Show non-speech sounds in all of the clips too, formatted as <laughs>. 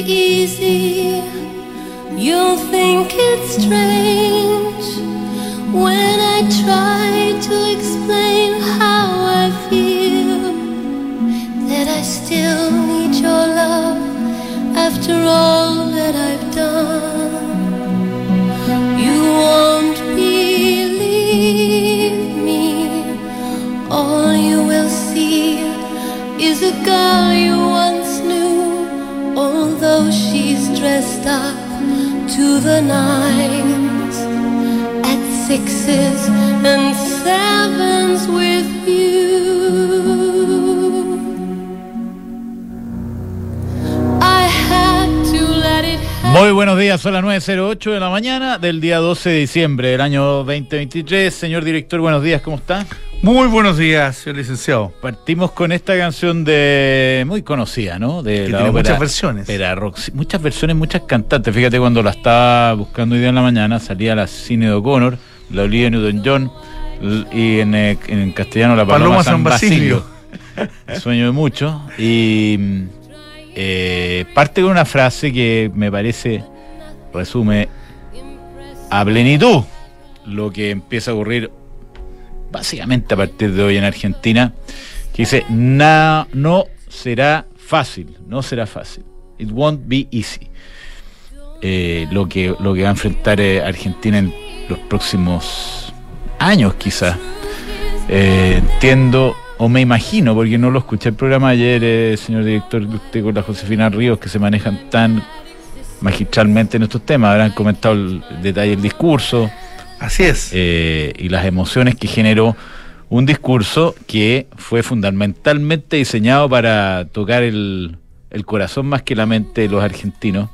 easy. You'll think it's strange when I try to explain how I feel. That I still need your love after all that I've done. You won't believe me. All you will see is a girl dressed up to the nines at sixes and sevens with you. Muy buenos días, son las 9.08 de la mañana del día 12 de diciembre del año 2023. Señor director, buenos días, ¿cómo está? Muy buenos días, señor licenciado. Partimos con esta canción de muy conocida, ¿no? De Que tiene muchas versiones. ópera rock. Sí, Muchas versiones, muchas cantantes. Fíjate cuando la estaba buscando hoy día en la mañana, salía la Cine de O'Connor, la Olivia Newton-John y en, eh, en castellano la Paloma, Paloma San San Basilio. Basilio. Sueño de muchos. Y eh, parte con una frase que me parece resume a plenitud lo que empieza a ocurrir básicamente a partir de hoy en Argentina, que dice, "Na- no será fácil, no será fácil. It won't be easy. Eh, lo, que, lo que va a enfrentar eh, Argentina en los próximos años quizás. Eh, entiendo o me imagino, porque no lo escuché el programa ayer, eh, señor director, usted con la Josefina Ríos, que se manejan tan magistralmente en estos temas, habrán comentado el detalle del discurso Así es. eh, y las emociones que generó un discurso que fue fundamentalmente diseñado para tocar el, el corazón más que la mente de los argentinos,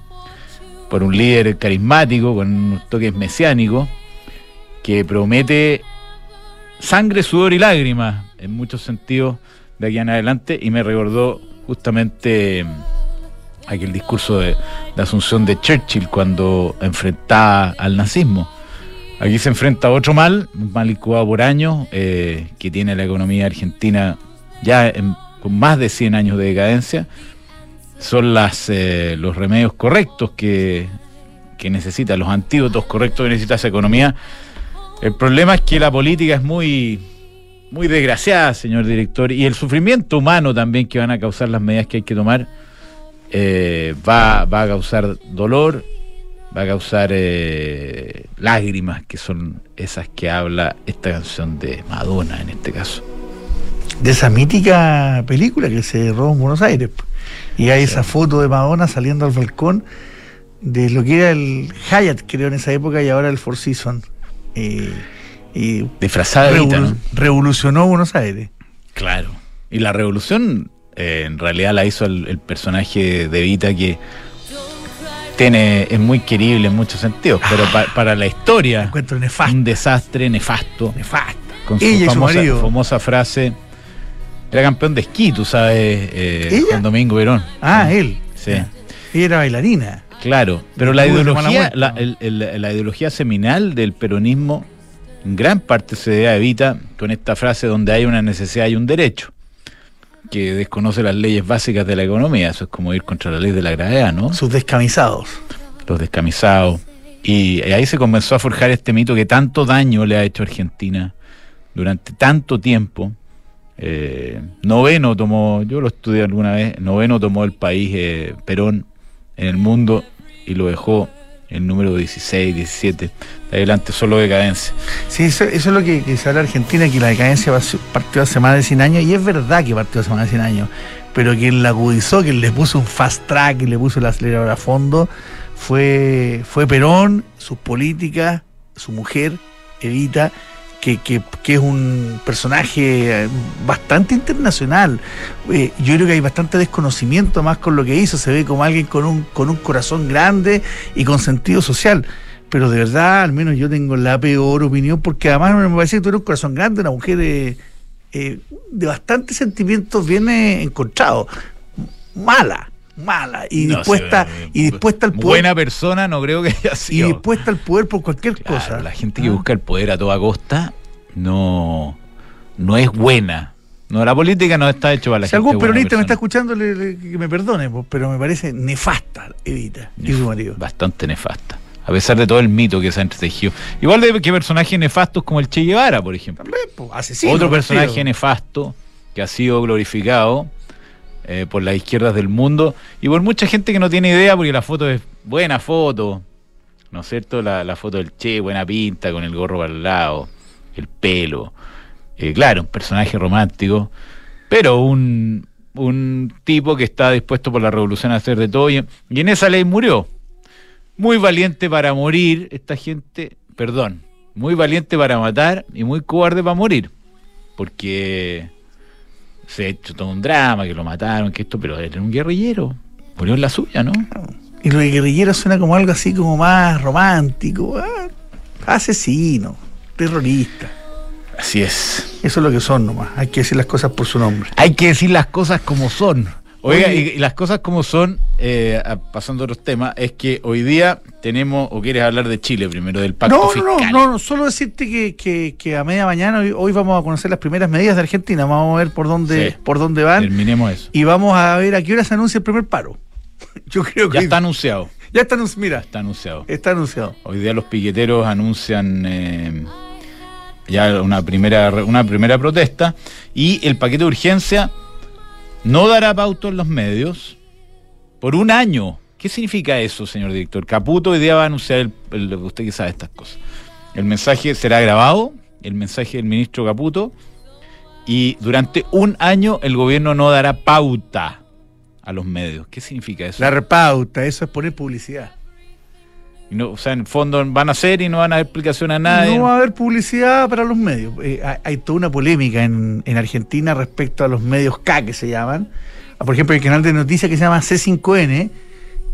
por un líder carismático, con unos toques mesiánicos, que promete sangre, sudor y lágrimas en muchos sentidos de aquí en adelante y me recordó justamente mm, aquel discurso de, de Asunción de Churchill cuando enfrentaba al nazismo. Aquí se enfrenta a otro mal, un mal incubado por años, eh, que tiene la economía argentina ya con más de 100 años de decadencia. Son las, eh, los remedios correctos que, que necesita, los antídotos correctos que necesita esa economía. El problema es que la política es muy, muy desgraciada, señor director, y el sufrimiento humano también que van a causar las medidas que hay que tomar eh, va, va a causar dolor, va a causar eh, lágrimas, que son esas que habla esta canción de Madonna en este caso. De esa mítica película que se rodó en Buenos Aires. Y hay esa foto de Madonna saliendo al balcón de lo que era el Hyatt, creo, en esa época, y ahora el Four Seasons. Eh, y Disfrazada de revolu- ¿no? revolucionó Buenos Aires. Claro. Y la revolución eh, en realidad la hizo el, el personaje de Evita que tiene, es muy querible en muchos sentidos, pero pa- para la historia, Encuentro nefasto. un desastre nefasto. Nefasta. Con su Ella y su famosa, famosa frase, era campeón de esquí, tú sabes, eh. Juan Domingo Verón. Ah, él. Sí. Ella era bailarina. Claro, pero la ideología, la, el- el- la ideología seminal del peronismo en gran parte se debe a Evita con esta frase donde hay una necesidad y un derecho, que desconoce las leyes básicas de la economía, eso es como ir contra la ley de la gravedad, ¿no? Sus descamisados. Los descamisados. Y ahí se comenzó a forjar este mito que tanto daño le ha hecho a Argentina durante tanto tiempo. Eh, noveno tomó, yo lo estudié alguna vez, noveno tomó el país eh, Perón en el mundo y lo dejó el número 16, 17, de adelante solo decadencia. Sí, eso, es lo que, que se habla en Argentina, que la decadencia partió hace más de 100 años, y es verdad que partió hace más de 100 años, pero quien la agudizó, quien le puso un fast track, quien le puso el acelerador a fondo, fue, fue Perón, sus políticas, su mujer, Evita, que, que- que es un personaje eh, bastante internacional. Eh, yo creo que hay bastante desconocimiento más con lo que hizo, se ve como alguien con un, con un corazón grande y con sentido social pero de verdad, al menos yo tengo la peor opinión, porque además me parece que tú eres un corazón grande, una mujer eh, eh, de bastantes sentimientos bien encontrados. Mala, mala, y No, dispuesta, sí, y dispuesta al poder. Buena persona no creo que haya y sido. dispuesta al poder por cualquier Claro, cosa. La gente que ¿Ah? busca el poder a toda costa no, no es buena. No, la política no está hecho para la si gente. algún buena peronista me está escuchando, le- le- que me perdone, pero me parece nefasta Evita y su marido. Bastante nefasta. A pesar de todo el mito que se ha entretejido. Igual de que personajes nefastos como el Che Guevara, por ejemplo. También, po, asesino. Otro personaje nefasto que ha sido glorificado eh, por las izquierdas del mundo y por mucha gente que no tiene idea porque la foto es buena foto, ¿no es cierto? La, la foto del Che, buena pinta, con el gorro el lado, el pelo. Eh, claro, un personaje romántico, pero un, un tipo que está dispuesto por la revolución a hacer de todo y, y en esa ley murió. Muy valiente para morir, esta gente, perdón, muy valiente para matar y muy cobarde para morir porque se ha hecho todo un drama, que lo mataron, que esto, pero era un guerrillero. Murió en la suya, ¿no? Y lo de guerrillero suena como algo así como más romántico. ah, asesino, terrorista. Así es. Eso es lo que son nomás. Hay que decir las cosas por su nombre. Hay que decir las cosas como son. Oiga, Oye. y, las cosas como son, eh, pasando a otros temas, es que hoy día tenemos, o quieres hablar de Chile primero, del pacto No, no, fiscal. no, no, solo decirte que, que, que a media mañana hoy, hoy vamos a conocer las primeras medidas de Argentina. Vamos a ver por dónde, Sí. por dónde van Terminemos eso. y vamos a ver a qué hora se anuncia el primer paro. <laughs> Yo creo que Ya está anunciado. ya está anunci- mira, Está anunciado. está anunciado. Hoy día los piqueteros anuncian eh, ya una primera, una primera protesta y el paquete de urgencia no dará pauta en los medios por un año. ¿Qué significa eso, señor director? Caputo hoy día va a anunciar, el, el- usted que sabe estas cosas. El mensaje será grabado, el mensaje del ministro Caputo, y durante un año el gobierno no dará pauta a los medios. ¿Qué significa eso? La repauta, eso es poner publicidad. Y no- o sea, en el fondo van a hacer y no van a dar explicación a nadie. No va a haber publicidad para los medios. Eh, hay, hay toda una polémica en, en Argentina respecto a los medios K que se llaman. Ah, Por ejemplo, el canal de noticias que se llama C5N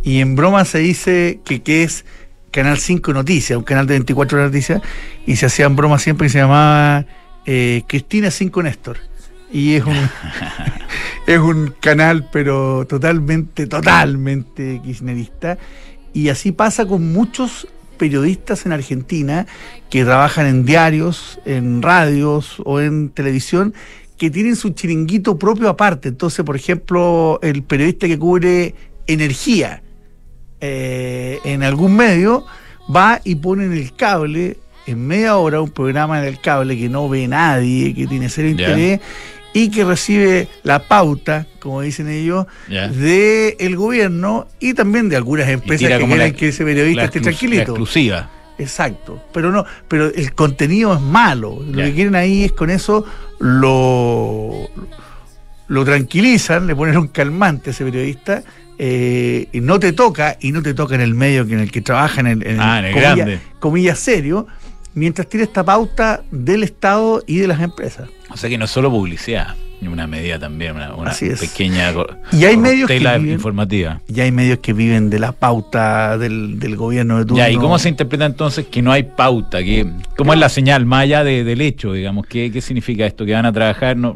y en broma se dice que, que es Canal 5 Noticias, un canal de 24 horas de noticias, y se hacían bromas siempre y se llamaba eh, Cristina 5 Néstor. Y es un, <laughs> es un canal, pero totalmente, totalmente kirchnerista. Y así pasa con muchos periodistas en Argentina que trabajan en diarios, en radios o en televisión, que tienen su chiringuito propio aparte. Entonces, por ejemplo, el periodista que cubre energía eh, en algún medio va y pone en el cable en media hora un programa en el cable que no ve nadie, que tiene cero interés y que recibe la pauta, como dicen ellos, Ya. de el gobierno y también de algunas empresas que quieren que ese periodista esté tranquilito. la exclusiva. Exacto, pero no, pero el contenido es malo. Lo que quieren ahí es con eso lo lo tranquilizan, le ponen un calmante a ese periodista. Eh, no te toca, y no te toca en el medio que en el que trabaja, en el, en Ah, el grande. comillas serio, mientras tiene esta pauta del Estado y de las empresas. O sea que no es solo publicidad, una medida también, una, una pequeña Y hay medios que viven- informativa. Y hay medios que viven de la pauta del, del gobierno de turno. Ya, ¿y cómo se interpreta entonces que no hay pauta? Que, ¿Cómo es la señal, más allá de- del hecho, digamos? ¿Qué, qué significa esto? ¿Que van a trabajar? No,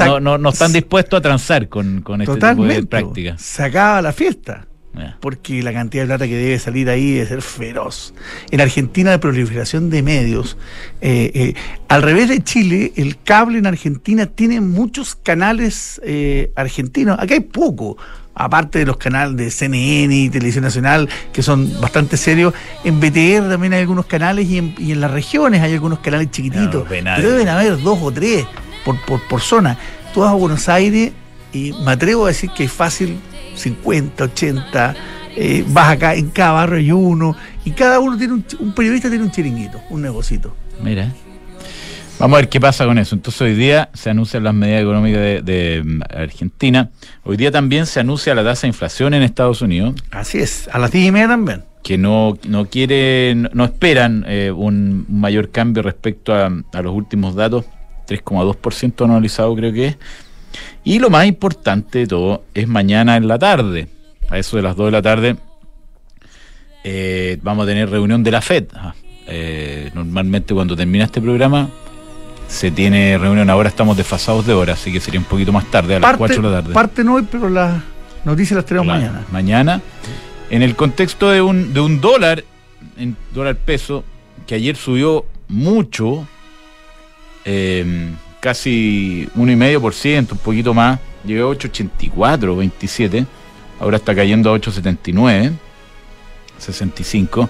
no, no, no están dispuestos a transar con, con este tipo de Totalmente. prácticas. Se acaba la fiesta. Porque la cantidad de plata que debe salir ahí debe ser feroz. En Argentina la proliferación de medios, eh, eh, al revés de Chile, el cable en Argentina tiene muchos canales eh, argentinos, acá hay poco. Aparte de los canales de CNN y Televisión Nacional, que son bastante serios, en BTR también hay algunos canales y en, y en las regiones hay algunos canales chiquititos. No, pero deben haber dos o tres por, por, por zona. Tú vas a Buenos Aires y me atrevo a decir que hay fácil 50, 80, eh, vas acá, en cada barrio hay uno, y cada uno tiene un, periodista tiene un chiringuito, un negocito. Mira. Vamos a ver qué pasa con eso. Entonces hoy día se anuncian las medidas económicas de, de, mm, Argentina. Hoy día también se anuncia la tasa de inflación en Estados Unidos, Así es, a las 10 y media también. que no, no quieren, no esperan eh, un mayor cambio respecto a, a los últimos datos, 3,2% anualizado creo que es. Y lo más importante de todo es mañana en la tarde, a eso de las 2 de la tarde, eh, vamos a tener reunión de la FED. Ah, eh, normalmente cuando termina este programa se tiene reunión, ahora estamos desfasados de hora, así que sería un poquito más tarde, a las 4 de la tarde. parte no hoy, pero las noticias las tenemos mañana. Mañana. En el contexto de un, de un dólar, en dólar peso, que ayer subió mucho, eh, casi 1,5%, un poquito más. Llegó a 8,84, 27. Ahora está cayendo a 8,79, 65.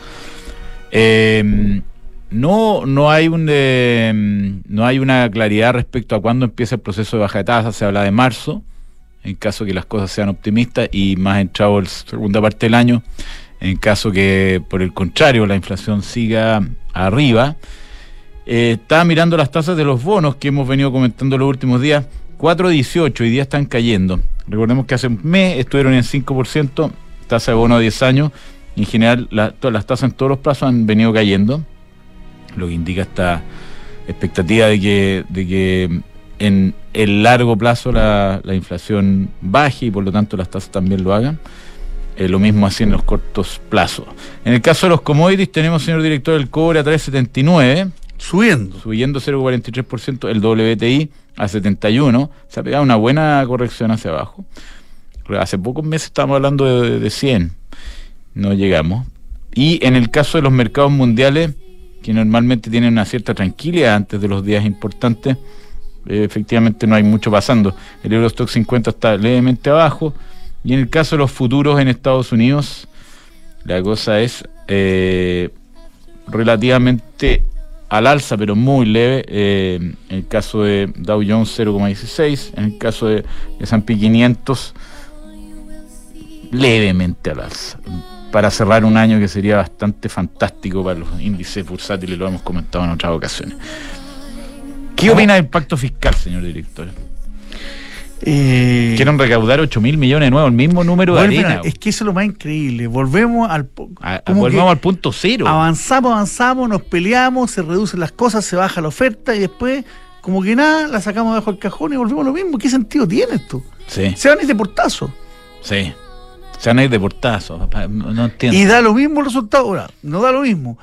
Eh, no, no hay un eh, no hay una claridad respecto a cuándo empieza el proceso de baja de tasas. Se habla de marzo, en caso que las cosas sean optimistas, y más entrado la segunda parte del año, en caso que, por el contrario, la inflación siga arriba. Eh, estaba mirando las tasas de los bonos que hemos venido comentando los últimos días. 4.18, hoy día están cayendo. Recordemos que hace un mes estuvieron en 5%, tasa de bono a 10 años. En general, todas las tasas en todos los plazos han venido cayendo, lo que indica esta expectativa de que, de que en el largo plazo la, la inflación baje y por lo tanto las tasas también lo hagan. Eh, lo mismo así en los cortos plazos. En el caso de los commodities tenemos, señor director, el cobre a 3.79 Subiendo. subiendo 0,43%, el WTI a 71, se ha pegado una buena corrección hacia abajo. Hace pocos meses estábamos hablando de, de 100, no llegamos. Y en el caso de los mercados mundiales, que normalmente tienen una cierta tranquilidad antes de los días importantes, eh, efectivamente no hay mucho pasando. El Eurostock 50 está levemente abajo. Y en el caso de los futuros en Estados Unidos, la cosa es eh, relativamente al alza, pero muy leve. eh, en el caso de Dow Jones 0,16, en el caso de S&P 500 levemente al alza. Para cerrar un año que sería bastante fantástico para los índices bursátiles, lo hemos comentado en otras ocasiones. ¿Qué opina del pacto fiscal, señor director? Eh, Quieren recaudar 8 mil millones de nuevo, el mismo número de arena. es que eso es lo más increíble. Volvemos al. po- A- a- como volvamos que al punto cero. Avanzamos, avanzamos, nos peleamos, se reducen las cosas, se baja la oferta y después, como que nada, la sacamos debajo del cajón y volvemos a lo mismo. ¿Qué sentido tiene esto? Sí, Se van a ir de portazo. sí. Se van a ir de portazo, no entiendo. Y da lo mismo el resultado. Ahora, no da lo mismo.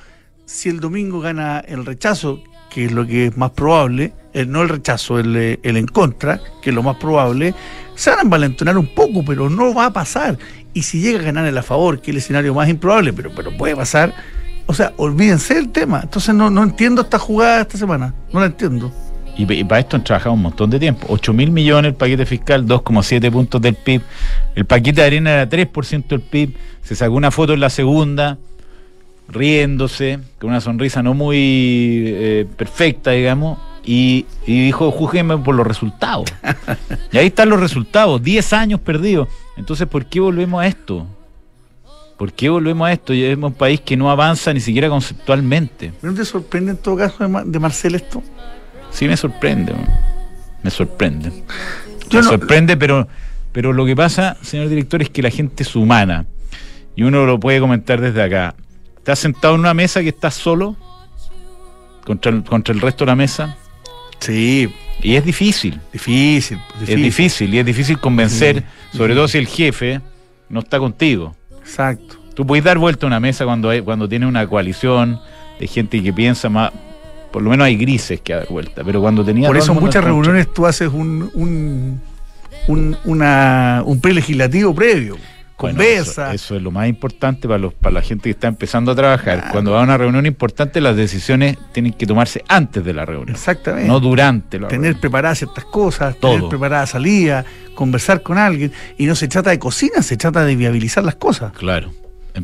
Si el domingo gana el rechazo, que es lo que es más probable, el, no el rechazo, el, eh, el en contra, que es lo más probable, se van a envalentonar un poco, pero no va a pasar. Y si llega a ganar el a favor, que es el escenario más improbable, pero, pero puede pasar, o sea, olvídense del tema. Entonces no, no entiendo esta jugada esta semana. No la entiendo. Y, y para esto han trabajado un montón de tiempo. 8 mil millones el paquete fiscal, 2,7 puntos del PIB. El paquete de arena era 3% del PIB. Se sacó una foto en la segunda, riéndose, con una sonrisa no muy eh, perfecta, digamos. Y, y dijo, júguenme por los resultados. <laughs> y ahí están los resultados, 10 años perdidos. Entonces, ¿por qué volvemos a esto? ¿Por qué volvemos a esto? Ya es un país que no avanza ni siquiera conceptualmente. ¿No te sorprende en todo caso de, Ma- de Marcel esto? Sí me sorprende, me sorprende. Yo me no- sorprende, pero, pero lo que pasa, señor director, es que la gente es humana. Y uno lo puede comentar desde acá. Estás sentado en una mesa que estás solo contra el, contra el resto de la mesa. Sí, Y es difícil, difícil. es difícil. Y es difícil convencer, Sí, sobre todo si el jefe no está contigo. Exacto. Tú puedes dar vuelta a una mesa cuando hay, cuando tienes una coalición de gente que piensa más. Por lo menos hay grises que dar vuelta. Pero cuando tenía. Por eso en muchas reuniones tú haces un, un, un, una, un prelegislativo previo. Bueno, Conversa. eso, eso es lo más importante para, los, para la gente que está empezando a trabajar. Claro. Cuando va a una reunión importante, las decisiones tienen que tomarse antes de la reunión, Exactamente. no durante la tener reunión. preparadas ciertas cosas, Todo. tener preparada salida, conversar con alguien. Y no se trata de cocina, se trata de viabilizar las cosas. Claro.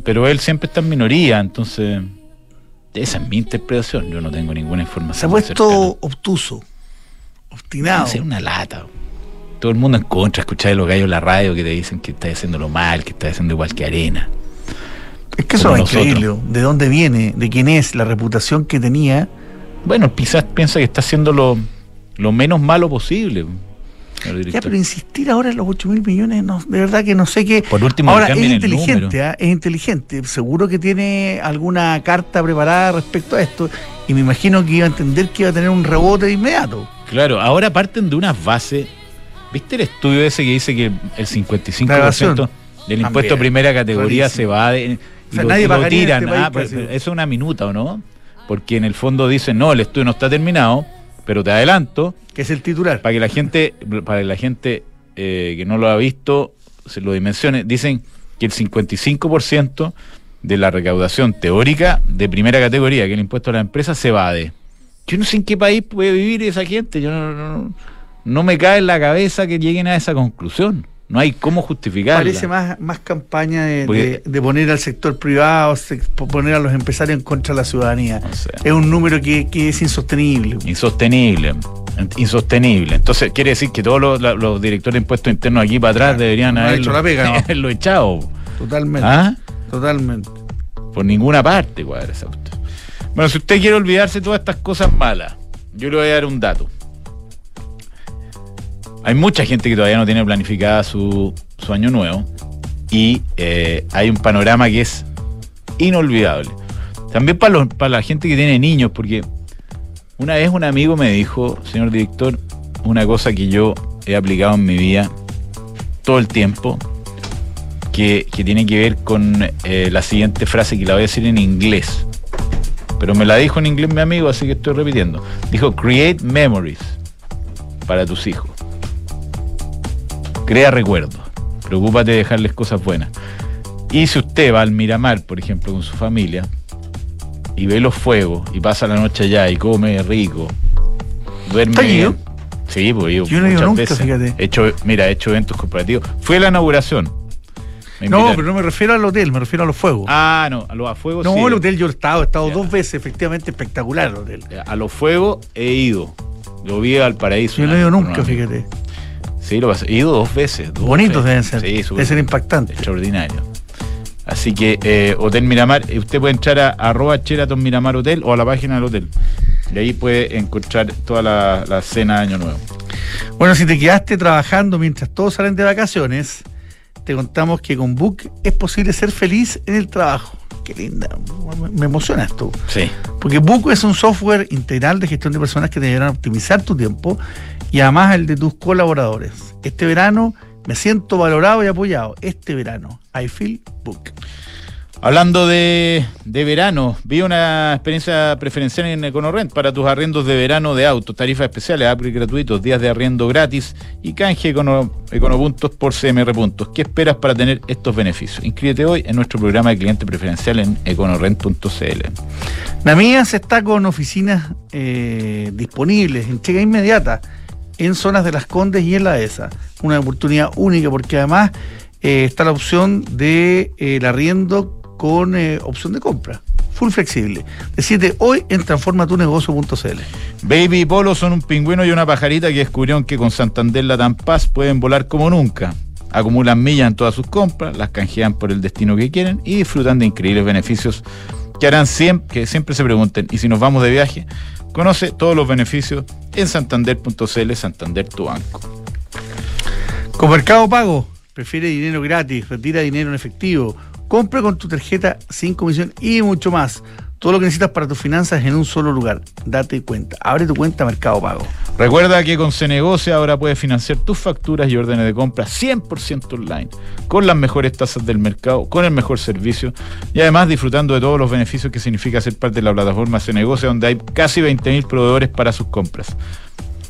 Pero él siempre está en minoría, entonces. Esa es mi interpretación. Yo no tengo ninguna Se ha información. puesto obtuso, obstinado. Es una lata. Todo el mundo en contra, escuchar a los gallos en la radio que te dicen que estás haciéndolo mal, que estás haciendo igual que arena. Es que eso es increíble. ¿De dónde viene? ¿De quién es? La reputación que tenía. Bueno, quizás piensa que está haciendo lo, lo menos malo posible. Ya, pero insistir ahora en los 8 mil millones, no, de verdad que no sé qué. Por último, ahora es inteligente. ¿ah? es inteligente. Seguro que tiene alguna carta preparada respecto a esto. Y me imagino que iba a entender que iba a tener un rebote de inmediato. Claro, ahora parten de unas bases. ¿Viste el estudio ese que dice que el La 55% evasión. del impuesto También. de primera categoría se va de. O sea, nadie lo tiran. este Ah, pero- pero eso es una minuta, ¿o no? Porque en el fondo dicen, no, el estudio no está terminado, pero te adelanto, Que es el titular. para que la gente, para que la gente eh, que no lo ha visto se lo dimensione, dicen que el 55% de la recaudación teórica de primera categoría, que es el impuesto a la empresa, se evade. Yo no sé en qué país puede vivir esa gente. Yo no, no, no me cae en la cabeza que lleguen a esa conclusión. No hay cómo justificarla. Parece más, más campaña de, de- de poner al sector privado, poner a los empresarios en contra de la ciudadanía. No sé. Es un número que, que es insostenible. Insostenible. Insostenible. Entonces, quiere decir que todos los, los directores de impuestos internos aquí para atrás deberían no haberlo, hecho la pega, ¿no? <laughs> haberlo echado. Totalmente. ¿Ah? Totalmente. Por ninguna parte cuadra esa. Bueno, si usted quiere olvidarse de todas estas cosas malas, yo le voy a dar un dato. Hay mucha gente que todavía no tiene planificada su, su año nuevo y eh, hay un panorama que es inolvidable. También para, la gente que tiene niños, porque una vez un amigo me dijo, señor director, una cosa que yo he aplicado en mi vida todo el tiempo, que, que tiene que ver con eh, la siguiente frase que la voy a decir en inglés. Pero me la dijo en inglés mi amigo, así que estoy repitiendo. Dijo, create memories para tus hijos. Crea recuerdos. Preocúpate de dejarles cosas buenas. Y si usted va al Miramar, por ejemplo, con su familia, y ve los fuegos, y pasa la noche allá, y come rico, duerme ¿Está bien. ido? Sí, pues ido Yo no he ido muchas nunca, veces. fíjate. He hecho, mira, he hecho eventos corporativos. Fue la inauguración. No, pero no me refiero al hotel, me refiero a los fuegos. Ah, no, a los fuegos no, sí. el hotel yo he estado, he estado dos veces, efectivamente espectacular el hotel. A los fuegos he ido. Lo vi al paraíso. Yo no he ido nunca, fíjate. Sí, lo pasé. He ido dos veces. dos Bonitos deben ser. Sí, Debe súper ser impactante. Extraordinario. Así que eh, Hotel Miramar, eh, usted puede entrar a arroba Sheraton Miramar Hotel o a la página del hotel. Y ahí puede encontrar toda la, la cena de Año Nuevo. Bueno, si te quedaste trabajando mientras todos salen de vacaciones, te contamos que con Book es posible ser feliz en el trabajo. Qué linda, me- emociona esto. Sí. Porque Book es un software integral de gestión de personas que te ayudarán a optimizar tu tiempo y además el de tus colaboradores. Este verano me siento valorado y apoyado. Este verano, I feel Book. Hablando de, de verano, vi una experiencia preferencial en EconoRent para tus arriendos de verano de autos, tarifas especiales, upgrade gratuitos, días de arriendo gratis y canje econo, econopuntos por CMR puntos. ¿Qué esperas para tener estos beneficios? Inscríbete hoy en nuestro programa de cliente preferencial en econorent.cl. Namías está con oficinas eh, disponibles, entrega inmediata en zonas de las Condes y en la ESA. Una oportunidad única porque además eh, está la opción de eh, el arriendo con eh, opción de compra. Full flexible. Decide hoy en transformatunegocio.cl. Baby y Polo son un pingüino y una pajarita que descubrieron que con Santander Latam Paz pueden volar como nunca. Acumulan millas en todas sus compras, las canjean por el destino que quieren y disfrutan de increíbles beneficios que harán siempre, que siempre se pregunten, ¿y si nos vamos de viaje? Conoce todos los beneficios en santander.cl, Santander tu banco. Con Mercado Pago, prefiere dinero gratis, retira dinero en efectivo, compra con tu tarjeta sin comisión y mucho más. Todo lo que necesitas para tus finanzas en un solo lugar. Date cuenta. Abre tu cuenta Mercado Pago. Recuerda que con Cenegocia ahora puedes financiar tus facturas y órdenes de compra 100% online, con las mejores tasas del mercado, con el mejor servicio y además disfrutando de todos los beneficios que significa ser parte de la plataforma Cenegocia, donde hay casi 20.000 proveedores para sus compras.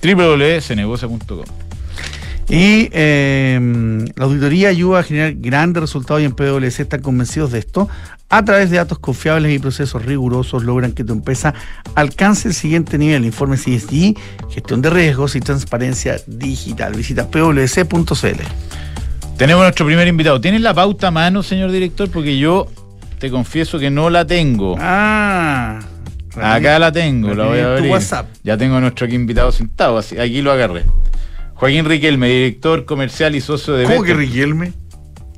www.cenegocia.com Y eh, la auditoría ayuda a generar grandes resultados y en PwC están convencidos de esto. A través de datos confiables y procesos rigurosos logran que tu empresa alcance el siguiente nivel. Informe CSG, gestión de riesgos y transparencia digital. Visita pwc.cl. Tenemos nuestro primer invitado. ¿Tienes la pauta a mano, señor director? Porque yo te confieso que no la tengo. Ah, Acá la tengo, la voy a abrir. WhatsApp. Ya tengo a nuestro aquí invitado sentado, así, aquí lo agarré. Joaquín Riquelme, director comercial y socio de ¿Cómo que. Riquelme?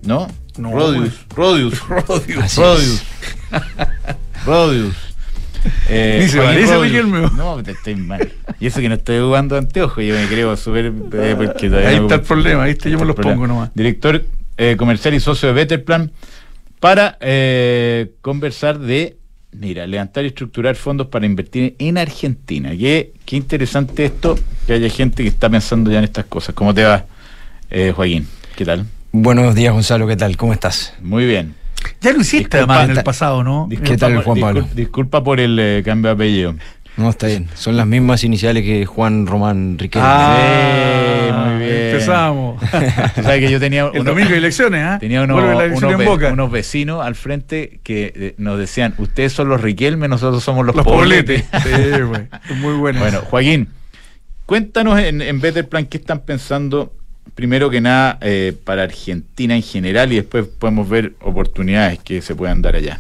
¿No? No, Rodius. Rodius. <laughs> Rodius. Rodius. <laughs> Rodius. Eh, Ni se parece. Riquelme. No, te estoy mal. Y eso que no estoy jugando anteojos, yo me creo súper. eh, porque todavía Ahí está el problema, ¿viste? Yo me los pongo nomás. Director eh, comercial y socio de Betterplan para eh, conversar de, mira, levantar y estructurar fondos para invertir en Argentina. Qué, qué interesante esto, que haya gente que está pensando ya en estas cosas. ¿Cómo te va, eh, Joaquín? ¿Qué tal? Buenos días, Gonzalo, ¿qué tal? ¿Cómo estás? Muy bien. Ya lo hiciste Disculpa, además en el pasado, ¿no? ¿Qué tal, Juan Pablo? discul- disculpa por el eh, cambio de apellido. No, está bien. Son las mismas iniciales que Juan Román Riquelme. Ah, muy bien. Empezamos. <laughs> O sea que yo tenía El uno- domingo de elecciones, ¿ah? Tenía la elección unos en ve- Boca. unos vecinos al frente que eh, nos decían, ustedes son los Riquelme, nosotros somos los, Los Poblete". pobletes. Sí, güey. Muy bueno. Bueno, Joaquín, cuéntanos en, en Better Plan qué están pensando, primero que nada, eh, para Argentina en general y después podemos ver oportunidades que se puedan dar allá.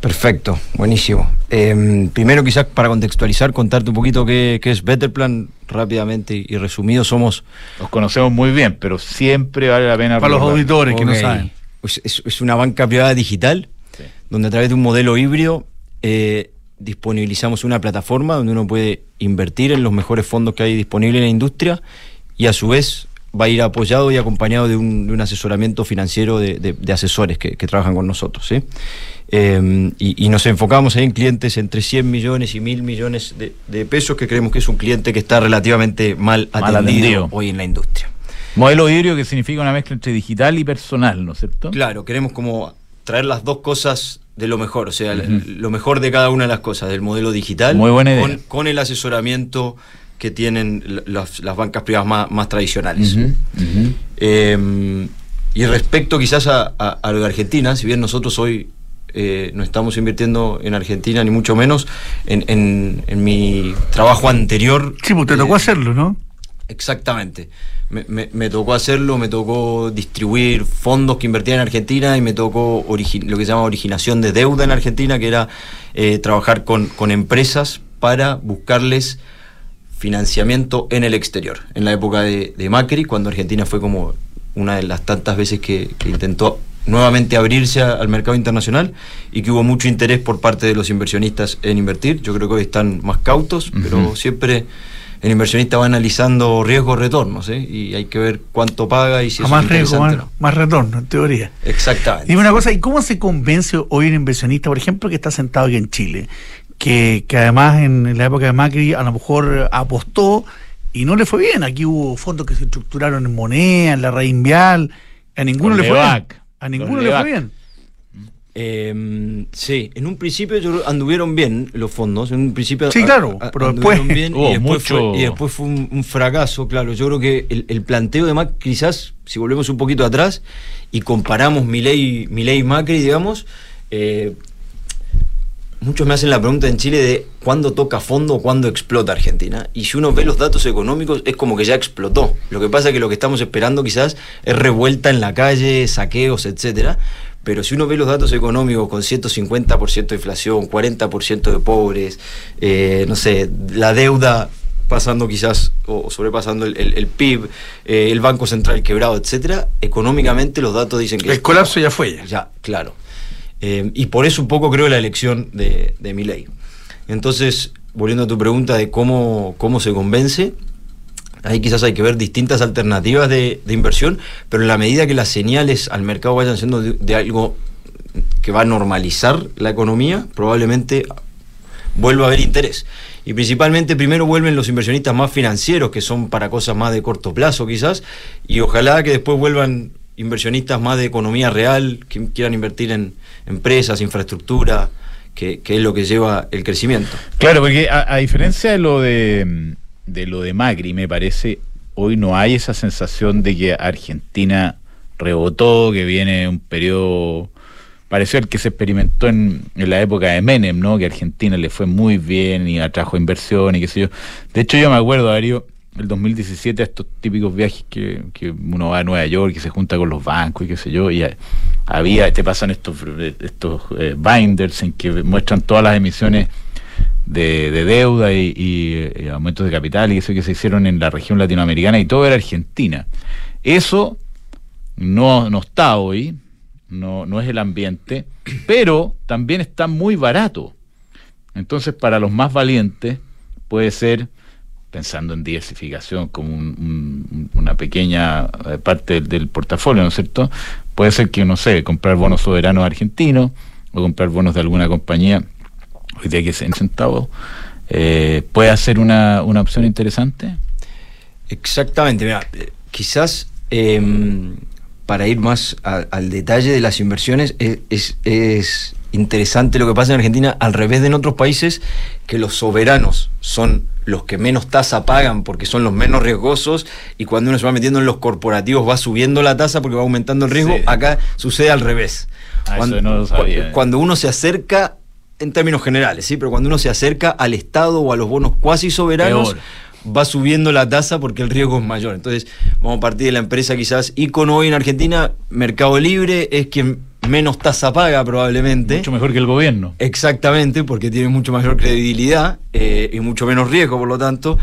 Perfecto, buenísimo. Eh, primero, quizás para contextualizar, contarte un poquito qué, qué es Better Plan rápidamente y resumido. Somos Los conocemos muy bien, pero siempre vale la pena Para los auditores que no saben. Pues es, es una banca privada digital Sí. donde a través de un modelo híbrido eh, disponibilizamos una plataforma donde uno puede invertir en los mejores fondos que hay disponibles en la industria y a su vez va a ir apoyado y acompañado de un, de un asesoramiento financiero de, de- de asesores que, que trabajan con nosotros. ¿sí? Eh, y, y nos enfocamos en clientes entre 100 millones y 1000 millones de, pesos, que creemos que es un cliente que está relativamente mal Mal atendido, atendido. hoy en la industria. Modelo híbrido que significa una mezcla entre digital y personal, ¿no es cierto? Claro, queremos como traer las dos cosas de lo mejor, o sea, lo mejor de cada una de las cosas, del modelo digital, Muy buena idea. Con, con el asesoramiento que tienen las, las bancas privadas más, más tradicionales. Eh, y respecto quizás a, a- a lo de Argentina, si bien nosotros hoy eh, no estamos invirtiendo en Argentina, ni mucho menos, en, en- en mi trabajo anterior... Sí, pues te eh, tocó hacerlo, ¿no? Exactamente. Me, me- me tocó hacerlo, me tocó distribuir fondos que invertían en Argentina y me tocó lo que se llama originación de deuda en Argentina, que era eh, trabajar con, con empresas para buscarles financiamiento en el exterior. En la época de, de Macri, cuando Argentina fue como una de las tantas veces que, que intentó nuevamente abrirse a- al mercado internacional y que hubo mucho interés por parte de los inversionistas en invertir. Yo creo que hoy están más cautos, pero siempre el inversionista va analizando riesgos-retornos ¿eh? y hay que ver cuánto paga y si a más es riesgo, más, no. más retorno, en teoría. Exactamente. Dime una cosa, ¿y cómo se convence hoy un inversionista, por ejemplo, que está sentado aquí en Chile? Que, que además en, la época de Macri a lo mejor apostó y no le fue bien. Aquí hubo fondos que se estructuraron en moneda, en la raíz vial. A ninguno Con le fue Levac. bien. A ninguno Con le fue bien. Eh, sí, en un principio yo creo anduvieron bien los fondos, en un principio Sí, claro, a- pero anduvieron después- bien <laughs> y después, mucho- fue, y después fue un, un fracaso, claro. Yo creo que el, el planteo de Macri, quizás, si volvemos un poquito atrás y comparamos Milei Milei y Macri, digamos, eh, muchos me hacen la pregunta en Chile de cuándo toca fondo o cuándo explota Argentina. Y si uno ve los datos económicos, es como que ya explotó. Lo que pasa es que lo que estamos esperando quizás es revuelta en la calle, saqueos, etcétera. Pero si uno ve los datos económicos con 150% de inflación, 40% de pobres, eh, no sé, la deuda pasando quizás o sobrepasando el, el- el PIB, eh, el Banco Central quebrado, etcétera, económicamente los datos dicen que El colapso ya fue ya. ya, claro. Eh, y por eso un poco creo la elección de, de Milei. Entonces, volviendo a tu pregunta de cómo, cómo se convence, ahí quizás hay que ver distintas alternativas de, inversión, pero en la medida que las señales al mercado vayan siendo de, de algo que va a normalizar la economía, probablemente vuelva a haber interés. Y principalmente primero vuelven los inversionistas más financieros, que son para cosas más de corto plazo quizás, y ojalá que después vuelvan inversionistas más de economía real, que quieran invertir en empresas, infraestructura, que, es lo que lleva el crecimiento. Claro, porque a, diferencia de lo de, de lo de Macri, me parece, hoy no hay esa sensación de que Argentina rebotó, que viene un periodo pareció el que se experimentó en, en la época de Menem, ¿no? Que Argentina le fue muy bien y atrajo inversión y qué sé yo. De hecho, yo me acuerdo, Darío, el 2017, a estos típicos viajes que, que uno va a Nueva York y se junta con los bancos y qué sé yo, y había, te pasan estos, estos eh, binders en que muestran todas las emisiones de, de deuda y, y aumentos de capital y eso que se hicieron en la región latinoamericana y todo era Argentina. Eso no, no está hoy, no, no es el ambiente, pero también está muy barato. Entonces, para los más valientes, puede ser, pensando en diversificación como un- un- una pequeña eh, parte del, portafolio, ¿no es cierto? Puede ser que, no sé, comprar bonos soberanos argentinos o comprar bonos de alguna compañía, hoy día que es en centavos, eh, puede ser una, una opción interesante. Exactamente, mira, eh, quizás em, para ir más al detalle de las inversiones, es, es- es interesante lo que pasa en Argentina, al revés de en otros países, que los soberanos son los que menos tasa pagan porque son los menos riesgosos y cuando uno se va metiendo en los corporativos va subiendo la tasa porque va aumentando el riesgo, Sí. acá sucede al revés. Ah, cuando, eso no lo sabía. cu- cuando uno se acerca, en términos generales, ¿sí? pero cuando uno se acerca al Estado o a los bonos cuasi soberanos, Peor. va subiendo la tasa porque el riesgo es mayor. Entonces, vamos a partir de la empresa quizás ícono hoy en Argentina, Mercado Libre es quien menos tasa paga probablemente. Mucho mejor que el gobierno. Exactamente, porque tiene mucho mayor credibilidad eh, y mucho menos riesgo, por lo tanto,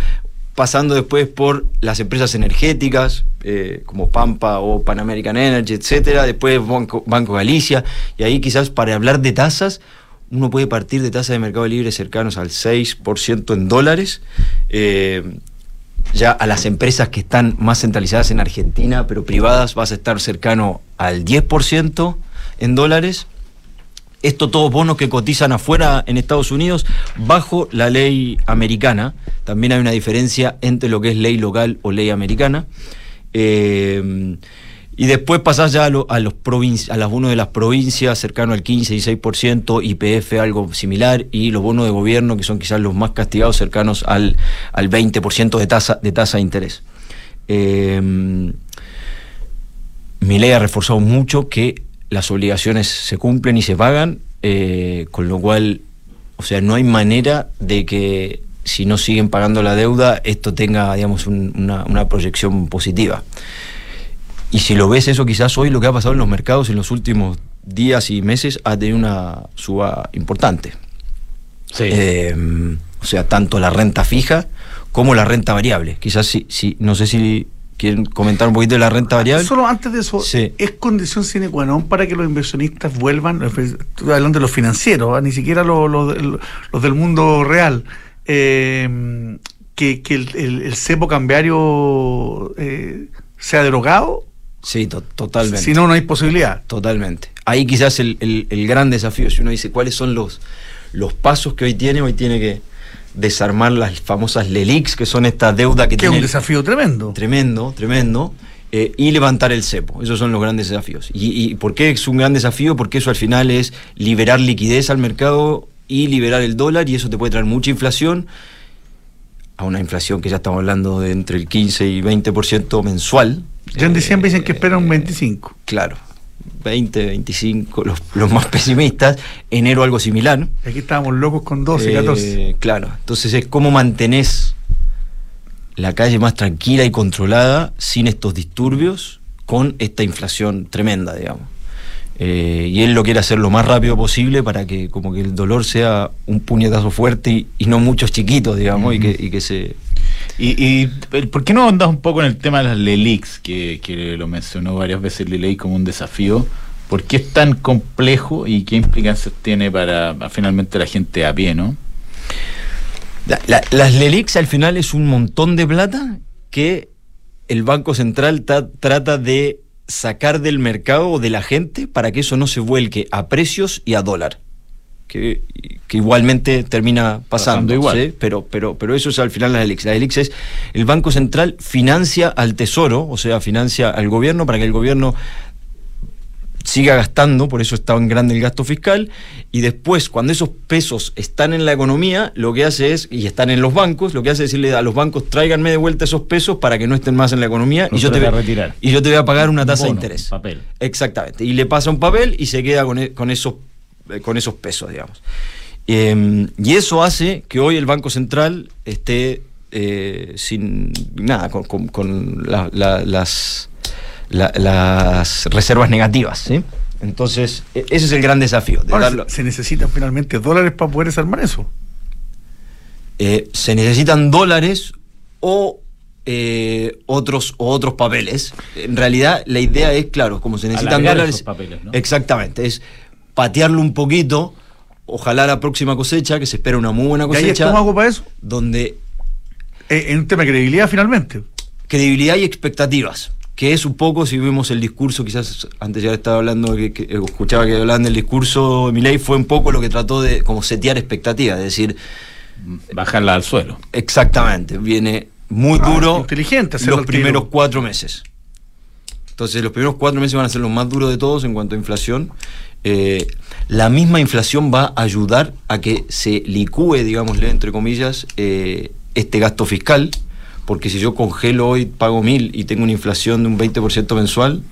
pasando después por las empresas energéticas, eh, como Pampa o Pan American Energy, etcétera, después Banco, Banco Galicia, y ahí quizás para hablar de tasas, uno puede partir de tasas de mercado libre cercanos al 6% en dólares. eh, ya a las empresas que están más centralizadas en Argentina, pero privadas, vas a estar cercano al 10% en dólares. Esto todos bonos que cotizan afuera en Estados Unidos bajo la ley americana. También hay una diferencia entre lo que es ley local o ley americana. Eh, y después pasás ya a, lo- a los a los bonos de las provincias, cercano al 15 y 6%, IPF algo similar, y los bonos de gobierno, que son quizás los más castigados, cercanos al, al 20% de tasa, de tasa de interés. Eh, mi ley ha reforzado mucho que las obligaciones se cumplen y se pagan, eh, con lo cual, o sea, no hay manera de que si no siguen pagando la deuda, esto tenga, digamos, un- una, una proyección positiva. Y si lo ves eso, quizás hoy lo que ha pasado en los mercados en los últimos días y meses ha tenido una suba importante. Sí. Eh, o sea, tanto la renta fija como la renta variable. Quizás si, si no sé si quieren comentar un poquito de la renta variable. Solo antes de eso, Sí. ¿es condición sine qua non para que los inversionistas vuelvan? Estoy hablando de los financieros, ¿ah? ni siquiera los, los del- los del mundo real. eh, que, que el, el- el cepo cambiario eh, sea derogado, Sí, to- totalmente. si no, no hay posibilidad. Totalmente. Ahí quizás el, el- el gran desafío, si uno dice cuáles son los, los pasos que hoy tiene, hoy tiene que desarmar las famosas LELIX, que son esta deuda que Que es tiene un desafío tremendo. Tremendo, tremendo. eh, y levantar el cepo. Esos son los grandes desafíos. Y, y por qué es un gran desafío? Porque eso al final es liberar liquidez al mercado y liberar el dólar y eso te puede traer mucha inflación. A una inflación que ya estamos hablando de entre el 15 y 20% mensual. Ya en diciembre dicen que Eh, esperan un 25. Claro. 20, 25, los, los más pesimistas. Enero algo similar. Aquí estábamos locos con 12, Eh, 14. Claro, entonces es cómo mantenés la calle más tranquila y controlada sin estos disturbios con esta inflación tremenda, digamos. Eh, y él lo quiere hacer lo más rápido posible para que como que el dolor sea un puñetazo fuerte y, y no muchos chiquitos, digamos, y, que, y que se... Y, ¿por qué no andas un poco en el tema de las LELIX, que, que lo mencionó varias veces Liley como un desafío? ¿Por qué es tan complejo y qué implicancias tiene para, para finalmente la gente a pie, no? La- la- las LELIX al final es un montón de plata que el Banco Central ta- trata de sacar del mercado o de la gente para que eso no se vuelque a precios y a dólar. Que, que igualmente termina pasando, Pasando igual. ¿sí? pero, pero, pero eso es al final las ELIX. Las ELIX es el Banco Central financia al Tesoro, o sea, financia al gobierno para que el gobierno siga gastando, por eso es tan grande el gasto fiscal, y después, cuando esos pesos están en la economía, lo que hace es, y están en los bancos, lo que hace es decirle a los bancos, tráiganme de vuelta esos pesos para que no estén más en la economía, y yo, te voy, de retirar. y yo te voy a pagar una Un tasa de interés. papel. Exactamente, y le pasa un papel y se queda con, e- con, esos, eh, con esos pesos, digamos. Eh, y eso hace que hoy el Banco Central esté eh, sin nada, con, con- con la- la- las, la- las reservas negativas. ¿sí? Entonces, e- ese es el gran desafío. de Ahora, darlo- se, necesitan finalmente dólares para poder desarmar eso. eh, se necesitan dólares o eh, otros o otros papeles. En realidad, la idea es, claro, como se necesitan Alargar dólares. esos papeles, ¿no? Exactamente, es patearlo un poquito. Ojalá la próxima cosecha, que se espera una muy buena ¿Y hay cosecha, estómago para eso? donde Eh, en un tema de credibilidad finalmente. credibilidad y expectativas, que es un poco, si vemos el discurso, quizás antes ya estaba hablando, que, que escuchaba que hablaban del discurso de Milei, fue un poco lo que trató de como setear expectativas, es decir, Bajarla al suelo. exactamente, viene muy Ah, duro inteligente los tiro. primeros cuatro meses. Entonces los primeros cuatro meses van a ser los más duros de todos en cuanto a inflación. Eh, la misma inflación va a ayudar a que se licúe, digámosle, entre comillas, eh, este gasto fiscal, porque si yo congelo hoy, pago mil y tengo una inflación de un 20% mensual,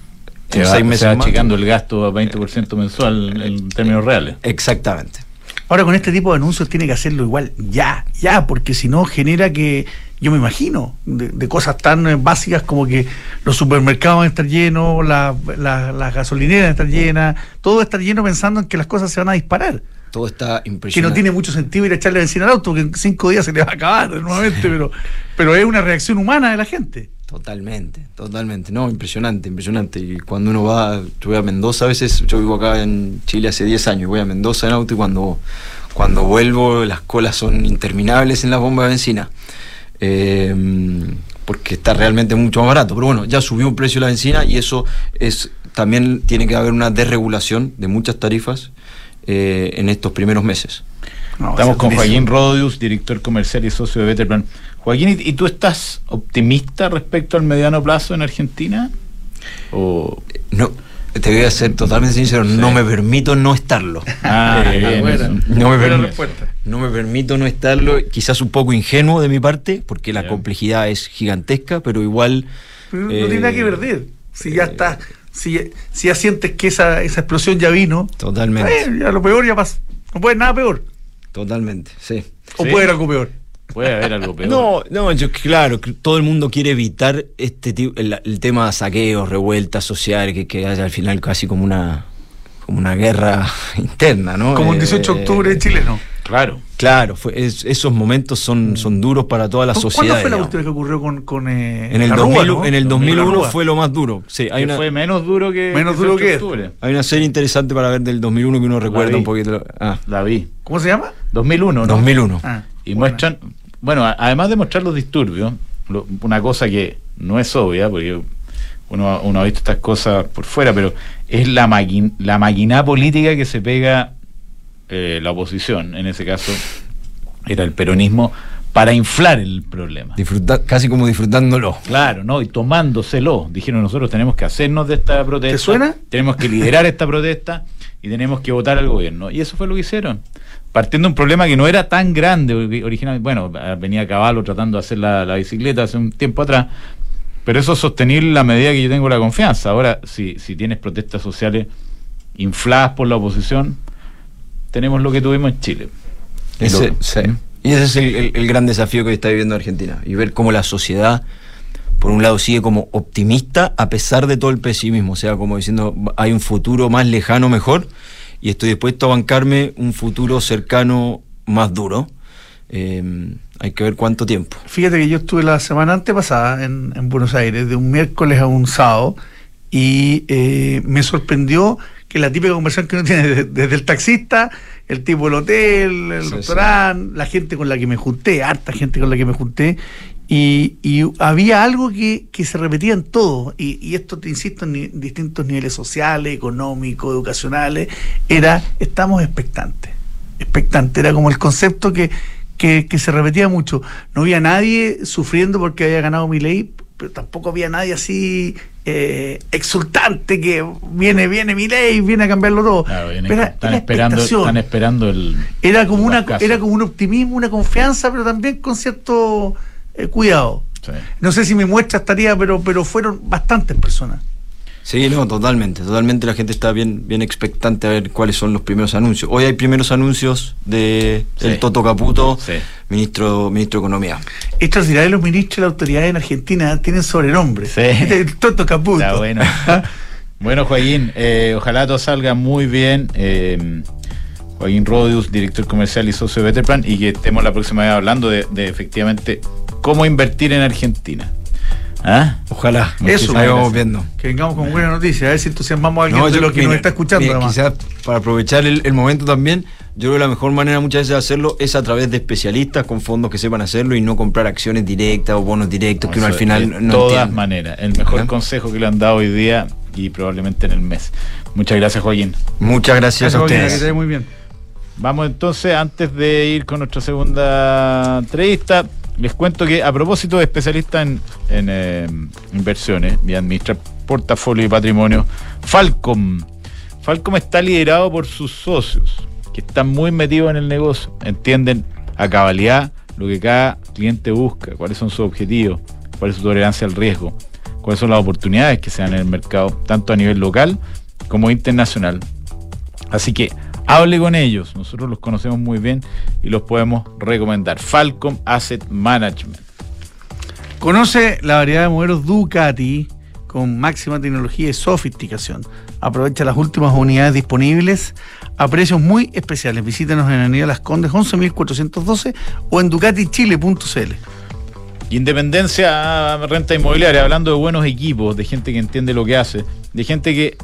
Se en va, seis meses se va más- achicando el gasto a 20% mensual en términos reales. Exactamente. Ahora con este tipo de anuncios tiene que hacerlo igual ya, ya, porque si no genera que, yo me imagino, de, de cosas tan eh, básicas como que los supermercados van a estar llenos, la- la- las gasolineras van a estar llenas, todo va a estar lleno pensando en que las cosas se van a disparar. Todo está Que impresionante. no tiene mucho sentido ir a echarle benzina al auto, porque en cinco días se le va a acabar nuevamente, pero, pero es una reacción humana de la gente. Totalmente, totalmente. No, impresionante, impresionante. Y cuando uno va, yo voy a Mendoza a veces, yo vivo acá en Chile hace 10 años, voy a Mendoza en auto y cuando, cuando vuelvo las colas son interminables en las bombas de benzina. Eh, porque está realmente mucho más barato. Pero bueno, ya subió un precio la benzina y eso es también tiene que haber una desregulación de muchas tarifas eh, en estos primeros meses. No, Estamos es con. Joaquín Rodius, director comercial y socio de Betterplan. Joaquín, ¿y tú estás optimista respecto al mediano plazo en Argentina? ¿O No, te voy a ser totalmente sincero, no me permito no estarlo. Ah, <laughs> Eh, bien. No me permito. respuesta. No me permito no estarlo, quizás un poco ingenuo de mi parte, porque la complejidad es gigantesca, pero igual. Pero no eh, tiene nada que perder. Si ya está, si, si ya sientes que esa, esa explosión ya vino, Totalmente. bien, ya lo peor ya pasó. No puede haber nada peor. Totalmente, sí. O Sí. puede haber algo peor. Puede haber algo peor. No, no, yo claro, todo el mundo quiere evitar este tipo, el, el tema de saqueos, revueltas sociales, que, que haya al final casi como una como una guerra <laughs> interna, ¿no? Como el Eh, 18 de octubre en Chile, no. Claro. Claro, fue- es- esos momentos son, son duros para toda la ¿Cuándo sociedad. fue la última que ocurrió con, con eh, En el, la 2000 Rúa, ¿no? en el 2001 2001 fue lo más duro. Sí, hay una, fue menos duro que. Menos duro 18 de que octubre. hay una serie interesante para ver del 2001 que uno recuerda un poquito. Ah, La vi. ¿Cómo se llama? 2001, ¿no? 2001. Ah, Y buena. muestran, bueno, además de mostrar los disturbios, lo- una cosa que no es obvia, porque uno, uno ha visto estas cosas por fuera, pero es la, maquin, la maquina política que se pega eh, la oposición, en ese caso era el peronismo, para inflar el problema. Disfruta- casi como disfrutándolo. Claro, ¿no? Y tomándoselo. Dijeron, nosotros tenemos que hacernos de esta protesta. ¿Te suena? Tenemos que liderar esta protesta y tenemos que votar al gobierno. Y eso fue lo que hicieron. Partiendo de un problema que no era tan grande ori- originalmente. Bueno, venía Caballo tratando de hacer la, la bicicleta hace un tiempo atrás. Pero eso es sostenible en la medida que yo tengo la confianza. Ahora, si, si tienes protestas sociales infladas por la oposición, tenemos lo que tuvimos en Chile. Ese, Lo- sí. ¿Mm? Y ese es el, el- el gran desafío que está viviendo Argentina. Y ver cómo la sociedad, por un lado, sigue como optimista a pesar de todo el pesimismo. O sea, como diciendo, hay un futuro más lejano mejor y estoy dispuesto a bancarme un futuro cercano más duro. Eh, hay que ver cuánto tiempo. Fíjate que yo estuve la semana antepasada en, en Buenos Aires, de un miércoles a un sábado, y eh, me sorprendió que la típica conversación que uno tiene desde, desde el taxista, el tipo del hotel, el Sí, restaurante, la gente con la que me junté, harta gente con la que me junté, y, y había algo que, que se repetía en todo, y, y esto te insisto en distintos niveles sociales, económicos, educacionales, era estamos expectantes expectante. Era como el concepto que, que, que se repetía mucho. No había nadie sufriendo porque había ganado mi ley, pero tampoco había nadie así eh, exultante que viene, viene mi ley, viene a cambiarlo todo. Claro, era- están, era esperando, están esperando el. Era como, una, era como un optimismo, una confianza, pero también con cierto eh, cuidado. Sí. No sé si mi muestra estaría, pero, pero fueron bastantes personas. Sí, no, totalmente, totalmente la gente está bien, bien expectante a ver cuáles son los primeros anuncios. Hoy hay primeros anuncios de Sí. el Toto Caputo, Sí. ministro, ministro de Economía. Extraordinario los ministros y las autoridades en Argentina tienen sobrenombre. Sí. <laughs> El Toto Caputo. Está bueno. <laughs> bueno, Joaquín, eh, ojalá todo salga muy bien. eh, Joaquín Rodius, director comercial y socio de Betterplan, y que estemos la próxima vez hablando de, de efectivamente cómo invertir en Argentina. ¿Ah? Ojalá. Eso, ahí vamos gracias. viendo. Que vengamos con buena noticia, a ver si entusiasmamos a alguien No, de los que mira, nos está escuchando. quizás para aprovechar el, el momento también, yo creo que la mejor manera muchas veces de hacerlo es a través de especialistas con fondos que sepan hacerlo y no comprar acciones directas o bonos directos que uno al final de no- no todas entiende. maneras, el mejor consejo que le han dado hoy día y probablemente en el mes. Muchas gracias, Joaquín. Muchas gracias, Gracias, a Joaquín, ustedes. que vaya muy bien. Vamos entonces, antes de ir con nuestra segunda entrevista, les cuento que a propósito de especialistas en, en, eh, inversiones y administrar portafolio y patrimonio Falcom. Falcom está liderado por sus socios, que están muy metidos en el negocio, entienden a cabalidad lo que cada cliente busca, cuáles son sus objetivos, cuál es su tolerancia al riesgo, cuáles son las oportunidades que se dan en el mercado, tanto a nivel local como internacional. Así que hable con ellos, nosotros los conocemos muy bien y los podemos recomendar. Falcom Asset Management. Conoce la variedad de modelos Ducati con máxima tecnología y sofisticación. Aprovecha las últimas unidades disponibles a precios muy especiales. Visítanos en Avenida Las Condes 11.412 o en ducatichile.cl. Independencia renta inmobiliaria, hablando de buenos equipos, de gente que entiende lo que hace, de gente que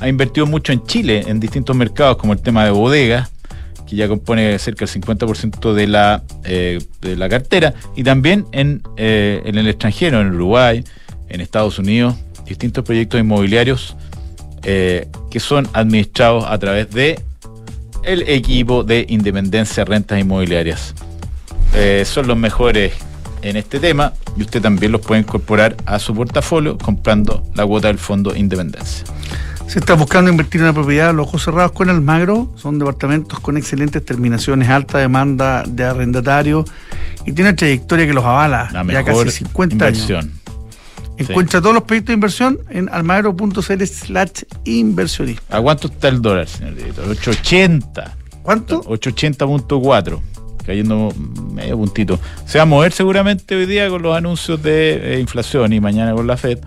ha invertido mucho en Chile, en distintos mercados, como el tema de bodegas, que ya compone cerca del 50% de la, eh, de la cartera, y también en, eh, en el extranjero, en Uruguay, en Estados Unidos, distintos proyectos inmobiliarios eh, que son administrados a través de el equipo de Independencia Rentas Inmobiliarias. Son los mejores en este tema y usted también los puede incorporar a su portafolio comprando la cuota del Fondo Independencia. Si está buscando invertir en una propiedad los ojos cerrados con Almagro, son departamentos con excelentes terminaciones, alta demanda de arrendatarios y tiene una trayectoria que los avala La ya casi 50 años. Encuentra todos los proyectos de inversión en almagro.cl slash inversionista. ¿A cuánto está el dólar, señor director? 880. ¿Cuánto? 880.4, cayendo medio puntito. Se va a mover seguramente hoy día con los anuncios de eh, inflación y mañana con la Fed.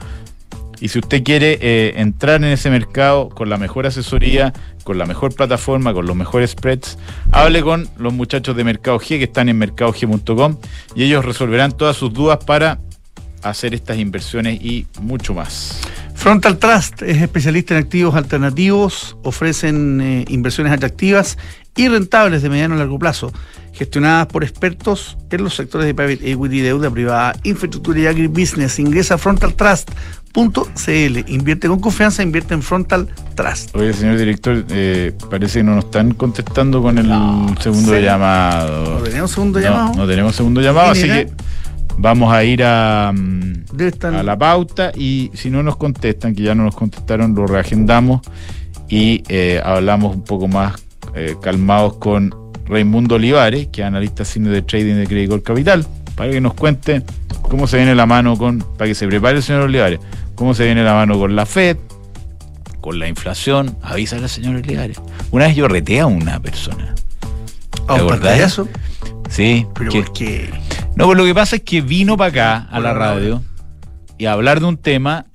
Y si usted quiere eh, entrar en ese mercado con la mejor asesoría, con la mejor plataforma, con los mejores spreads, hable con los muchachos de Mercado G que están en mercadog.com y ellos resolverán todas sus dudas para hacer estas inversiones y mucho más. Frontal Trust es especialista en activos alternativos, ofrecen eh, inversiones atractivas y rentables de mediano a largo plazo, gestionadas por expertos en los sectores de private equity, deuda privada, infraestructura y agribusiness. Ingresa a frontaltrust.cl. Invierte con confianza, invierte en Frontal Trust. Oye, señor director, eh, parece que no nos están contestando con el No, segundo ¿sí? llamado. ¿No tenemos segundo No, llamado? No tenemos segundo llamado, así que vamos a ir a, mm, a la pauta y si no nos contestan, que ya no nos contestaron, lo reagendamos y eh, hablamos un poco más eh, calmados con Raimundo Olivares, que es analista cine de trading de Credit Capital, para que nos cuente cómo se viene la mano con, para que se prepare el señor Olivares, cómo se viene la mano con la FED, con la inflación, avisa al señor Olivares. Una vez yo reté a una persona. a un pantallazo. Sí, Pero que- ¿por qué? no, pues lo que pasa es que vino para acá, a la la radio, y a hablar de un tema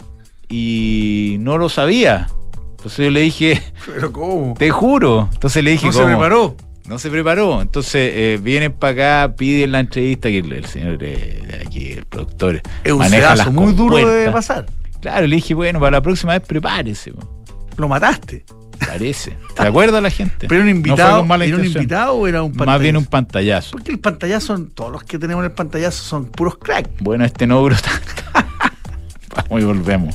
y no lo sabía. Entonces yo le dije, <laughs> ¿Pero cómo? te juro. Entonces le dije, ¿No se ¿cómo? preparó? No se preparó. Entonces eh, vienen para acá, piden la entrevista, que el, el señor eh, aquí, el productor, Es un maneja las muy duro de pasar. Claro, le dije, bueno, para la próxima vez prepárese. po. Lo mataste. Parece. ¿Se acuerda la gente? ¿Pero un No invitado, mala ¿era un invitado o era un pantallazo? Más bien un pantallazo. Porque el pantallazo, todos los que tenemos en el pantallazo son puros crack. Bueno, este no duró tanto. <laughs> Vamos y volvemos.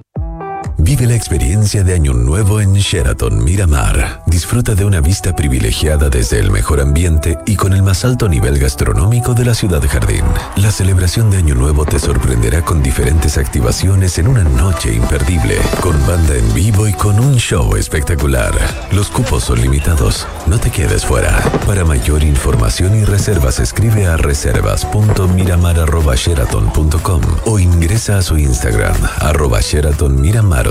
Vive la experiencia de Año Nuevo en Sheraton Miramar. Disfruta de una vista privilegiada desde el mejor ambiente y con el más alto nivel gastronómico de la ciudad jardín. La celebración de Año Nuevo te sorprenderá con diferentes activaciones en una noche imperdible, con banda en vivo y con un show espectacular. Los cupos son limitados. No te quedes fuera. Para mayor información y reservas escribe a reservas.miramar.sheraton.com o ingresa a su Instagram arroba Sheraton Miramar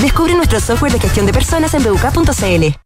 Descubre nuestro software de gestión de personas en buk.cl.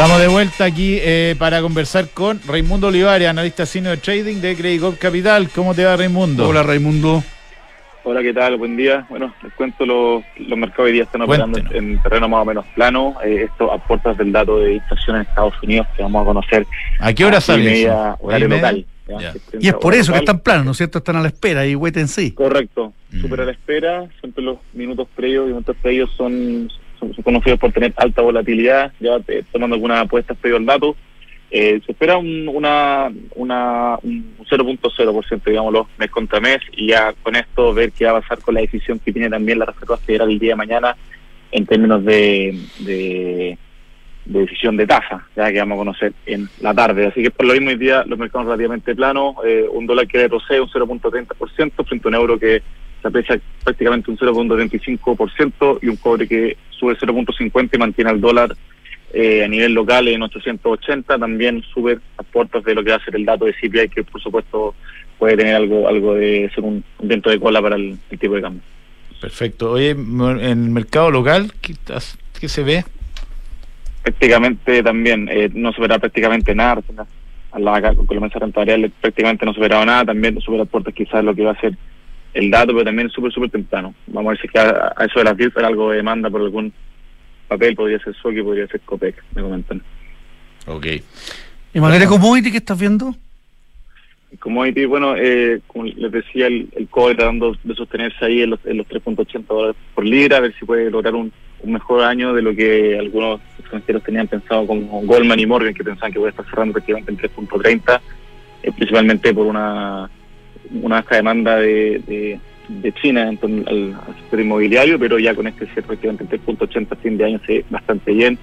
Estamos de vuelta aquí eh, para conversar con Raimundo Olivares, analista senior de trading de Credit Corp Capital. ¿Cómo te va, Raimundo? Hola, Raimundo. Hola, ¿qué tal? Buen día. Bueno, les cuento, los, los mercados hoy día están operando Cuéntenos. en terreno más o menos plano. Eh, esto a puertas del dato de inflación en Estados Unidos que vamos a conocer. ¿A qué hora a sale media, eso? Horario local. Y es por eso que están planos, ¿no es cierto? Están a la espera y wait and see. Correcto, Mm. súper a la espera. Siempre los minutos previos y minutos previos son, son, son conocidos por tener alta volatilidad, ya eh, tomando algunas apuestas previo al dato. Eh, se espera un, una, una, un 0.0%, digámoslo, mes contra mes, y ya con esto ver qué va a pasar con la decisión que tiene también la Reserva Federal el día de mañana en términos de, de, de decisión de tasa, ya que vamos a conocer en la tarde. Así que por lo mismo hoy día los mercados relativamente planos, eh, un dólar que retrocede un 0.30% frente a un euro que se aprecia prácticamente un 0.25% y un cobre que sube 0.50 y mantiene al dólar eh, a nivel local en 880, también sube a puertas de lo que va a ser el dato de CPI, que por supuesto puede tener algo algo de ser un, un viento de cola para el, el tipo de cambio. Perfecto. Oye, en el mercado local, ¿qué, qué se ve? prácticamente también eh, no supera prácticamente nada hablaba acá con la mesa rentable prácticamente no superaba nada también supera puertas quizás lo que va a ser el dato pero también súper súper temprano vamos a ver si es que a, a eso de las 10 hay algo de demanda por algún papel podría ser Soki podría ser Copec me comentan Ok. ¿Y materia commodity qué estás viendo? Commodity, bueno, eh, como les decía, el, el cobre tratando de sostenerse ahí en los, en los 3.80 dólares por libra, a ver si puede lograr un, un mejor año de lo que algunos extranjeros tenían pensado como Goldman y Morgan, que pensaban que voy a estar cerrando prácticamente en 3.30, eh, principalmente por una, una baja demanda de, de, de China en torno al, al sector inmobiliario, pero ya con este cierre prácticamente en 3.80 a fin de año se bastante bien.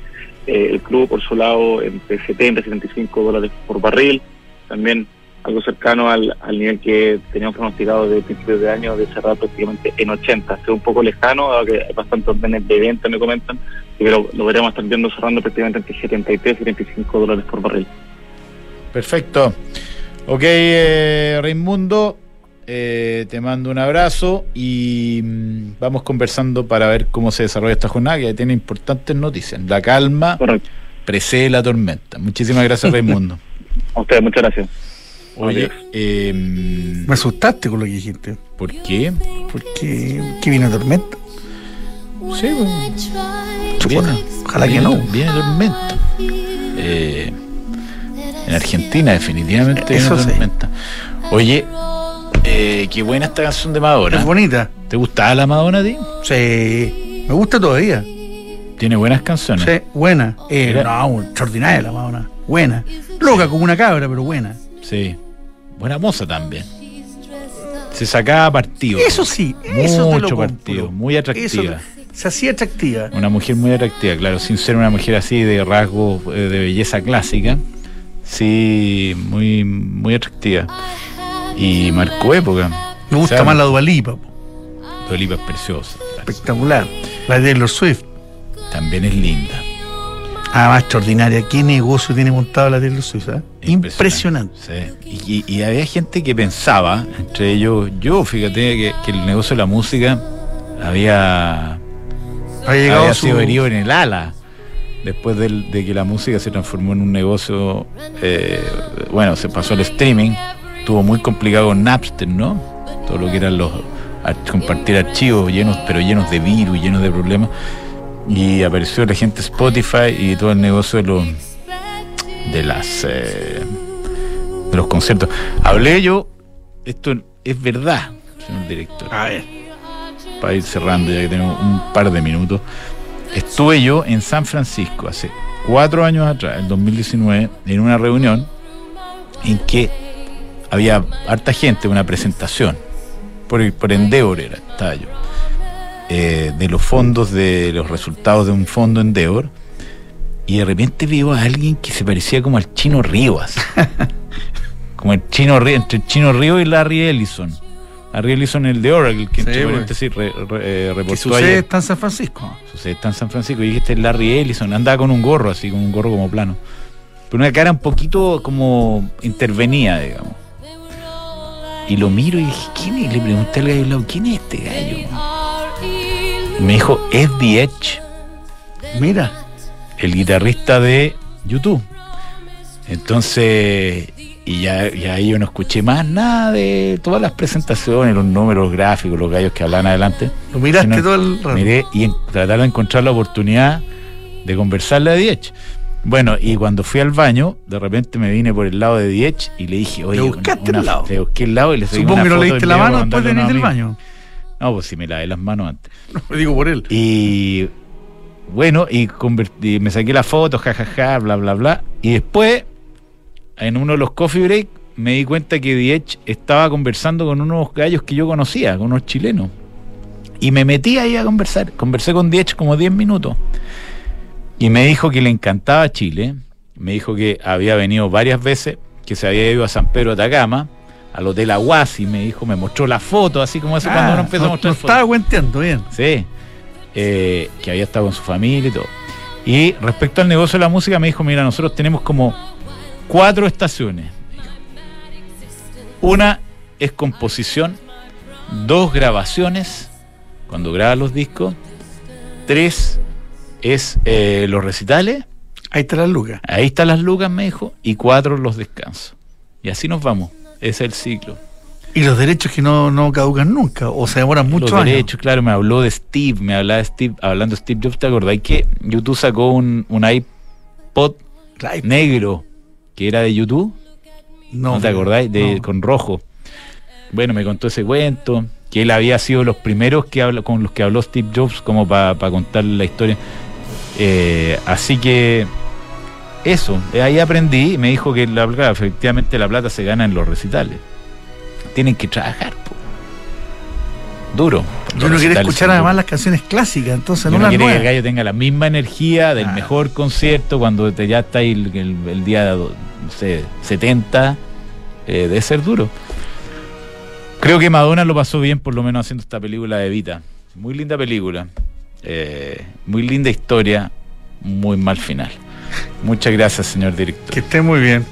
Eh, el crudo, por su lado, entre 70 y 75 dólares por barril, también algo cercano al, al nivel que teníamos pronosticado de principios de año de cerrar prácticamente en 80. Es un poco lejano, dado que hay bastantes órdenes de venta, me comentan, pero lo veremos estar viendo cerrando prácticamente entre 73 y 75 dólares por barril. Perfecto. Ok, eh, Raimundo, eh, te mando un abrazo y mm, vamos conversando para ver cómo se desarrolla esta jornada, que tiene importantes noticias. La calma Correcto. precede la tormenta. Muchísimas gracias, Raimundo. <laughs> A ustedes, muchas gracias. Oye, eh, Me asustaste con lo que dijiste. ¿por qué? Porque que vino tormenta. Sí, pues, Chupola. Viene- Ojalá que viene- no. Viene tormenta. Eh, en Argentina, definitivamente Eso sí. Oye, eh, qué buena esta canción de Madonna. Es bonita. ¿Te gustaba la Madonna a ti? Sí. Me gusta todavía. Tiene buenas canciones. Sí, buena. Eh, no, extraordinaria la Madonna. Buena. Loca como una cabra, pero buena. Sí. Buena moza también. Se sacaba partido. Eso sí, eso te lo Mucho partido. Muy atractiva. Eso, se hacía atractiva. Una mujer muy atractiva, claro, sin ser una mujer así de rasgos eh, de belleza clásica. Sí, muy, muy atractiva. Y marcó época. Me gusta más la Dualipa. Dua Lipa es preciosa. Espectacular. La de Taylor Swift. También es linda. Además, extraordinaria. ¿Qué negocio tiene montado la Taylor Swift? eh? Impresionante. Sí. Y, y- y había gente que pensaba, entre ellos yo, fíjate, que, que el negocio de la música había, había su- sido herido en el ala. Después del- de que la música se transformó en un negocio, eh, bueno, se pasó al streaming, estuvo muy complicado con Napster, ¿no? Todo lo que eran los ar- compartir archivos llenos, pero llenos de virus, llenos de problemas. Y apareció la gente Spotify y todo el negocio de los de las eh, de los conciertos. Hablé yo, esto es verdad, señor director. A ver. Para ir cerrando, ya que tenemos un par de minutos. Estuve yo en San Francisco hace cuatro años atrás, en 2019, en una reunión en que había harta gente, una presentación, por, por Endeavor era, estaba yo, eh, de los fondos, de los resultados de un fondo Endeavor, y de repente veo a alguien que se parecía como al Chino Rivas. <laughs> como el Chino Río, entre el Chino Río y Larry Ellison. Larry Ellison, el de Oracle, que entre Sí, paréntesis re- re- eh, reportó sucede ayer. está en San Francisco. Sucede está en San Francisco. Y dije, este es Larry Ellison. Andaba con un gorro así, con un gorro como plano. Pero una cara un poquito como intervenía, digamos. Y lo miro y dije, ¿quién es? Le pregunté al gallo lado, ¿quién es este gallo? Me dijo, es The Edge, Mira. el guitarrista de YouTube. Entonces, y ya, ya ahí yo no escuché más nada de todas las presentaciones, los números los gráficos, los gallos que hablan adelante. Lo miraste Sino- todo el rato. Miré y en- tratar de encontrar la oportunidad de conversarle a Diech. Bueno, y cuando fui al baño, de repente me vine por el lado de Diech y le dije, oye, Le buscaste el lado. Le busqué el lado y le Supongo una que no le diste la mano después de venir del baño. No, pues si me lavé las manos antes. <laughs> Lo digo por él. Y bueno, y, me saqué la foto, jajaja, bla, bla, bla. Y después, en uno de los coffee break, me di cuenta que Diech estaba conversando con unos gallos que yo conocía, con unos chilenos. Y me metí ahí a conversar. Conversé con Diech como 10 minutos. Y me dijo que le encantaba Chile. Me dijo que había venido varias veces, que se había ido a San Pedro de Atacama, al Hotel Aguasi. Me dijo, me mostró la foto, así como eso cuando Ah, uno empezó a mostrar no estaba cuenteando bien. Sí, eh, que había estado con su familia y todo. Y respecto al negocio de la música, me dijo, mira, nosotros tenemos como cuatro estaciones. Una es composición, dos grabaciones, cuando grabas los discos, tres es eh, los recitales, Ahí está la lucas. ahí están las lucas, me dijo, y cuatro los descansos. Y así nos vamos, ese es el ciclo. Y los derechos que no, no caducan nunca, o se demoran muchos los años. derechos, claro, me habló de Steve, me hablaba de Steve, hablando de Steve Jobs, ¿te acordáis que YouTube sacó un, un iPod negro que era de YouTube? No, te acordáis? De, no. Con rojo. Bueno, me contó ese cuento, que él había sido los primeros que habla, con los que habló Steve Jobs como para contar la historia. Eh, así que eso, eh, ahí aprendí y me dijo que la, claro, efectivamente la plata se gana en los recitales. Tienen que trabajar, po. duro. Yo no quiero escuchar además las canciones clásicas, entonces Y no las quiere que el gallo tenga la misma energía del Ah. mejor concierto cuando te, ya está ahí el, el- el día no sé, 70. eh, debe ser duro. Creo que Madonna lo pasó bien, por lo menos haciendo esta película de Vita. Muy linda película. eh, muy linda historia. Muy mal final. Muchas gracias, señor director. Que esté muy bien.